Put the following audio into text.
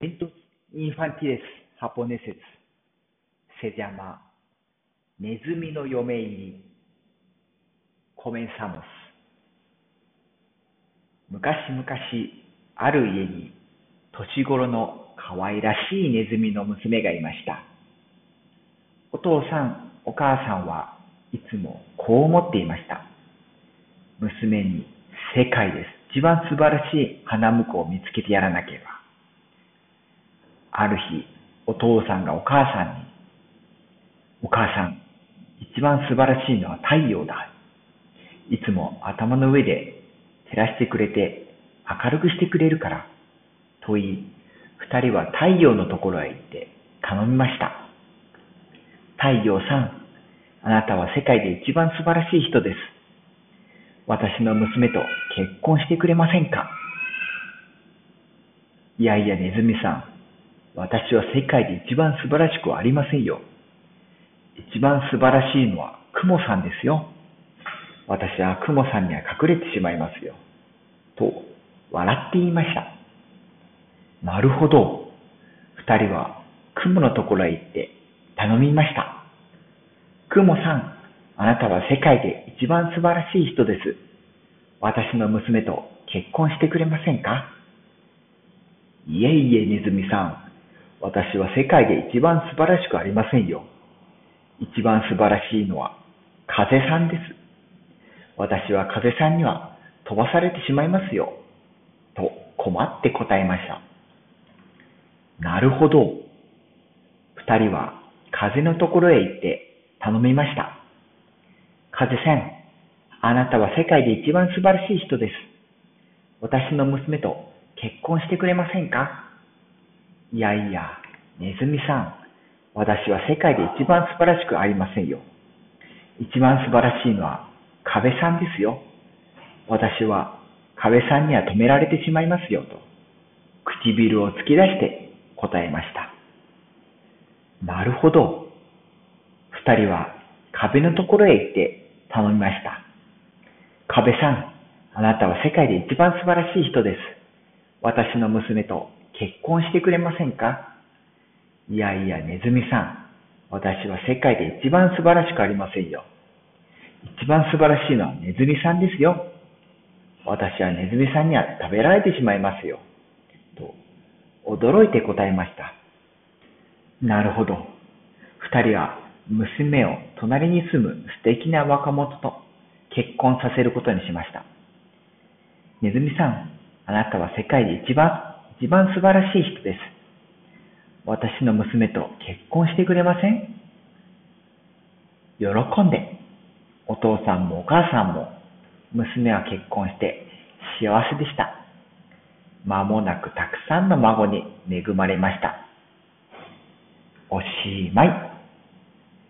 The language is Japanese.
Cuentos infantiles japoneses se llama ネズミの嫁入り Comenzamos 昔々ある家に年頃の可愛らしいネズミの娘がいました。お父さん、お母さんはいつもこう思っていました。娘に世界です。一番素晴らしい花婿を見つけてやらなければ。ある日、お父さんがお母さんに、お母さん、一番素晴らしいのは太陽だ。いつも頭の上で照らしてくれて明るくしてくれるから。と言い、二人は太陽のところへ行って頼みました。太陽さん、あなたは世界で一番素晴らしい人です。私の娘と結婚してくれませんか？いやいや、ネズミさん。私は世界で一番素晴らしくはありませんよ。一番素晴らしいのは雲さんですよ。私は雲さんには隠れてしまいますよ。と、笑って言いました。なるほど。二人は雲のところへ行って頼みました。雲さん、あなたは世界で一番素晴らしい人です。私の娘と結婚してくれませんか？いえいえ、ネズミさん。私は世界で一番素晴らしくありませんよ。一番素晴らしいのは風さんです。私は風さんには飛ばされてしまいますよ。と困って答えました。なるほど。二人は風のところへ行って頼みました。風さん、あなたは世界で一番素晴らしい人です。私の娘と結婚してくれませんか？いやいや、ネズミさん、私は世界で一番素晴らしくありませんよ。一番素晴らしいのは壁さんですよ。私は壁さんには止められてしまいますよと、唇を突き出して答えました。なるほど。二人は壁のところへ行って頼みました。壁さん、あなたは世界で一番素晴らしい人です。私の娘と結婚してくれませんか？いやいや、ネズミさん。私は世界で一番素晴らしくありませんよ。一番素晴らしいのはネズミさんですよ。私はネズミさんには食べられてしまいますよ。と、驚いて答えました。なるほど。二人は娘を隣に住む素敵な若者と結婚させることにしました。ネズミさん、あなたは世界で一番、一番素晴らしい人です。私の娘と結婚してくれません？喜んで、お父さんもお母さんも娘は結婚して幸せでした。間もなくたくさんの孫に恵まれました。おしまい。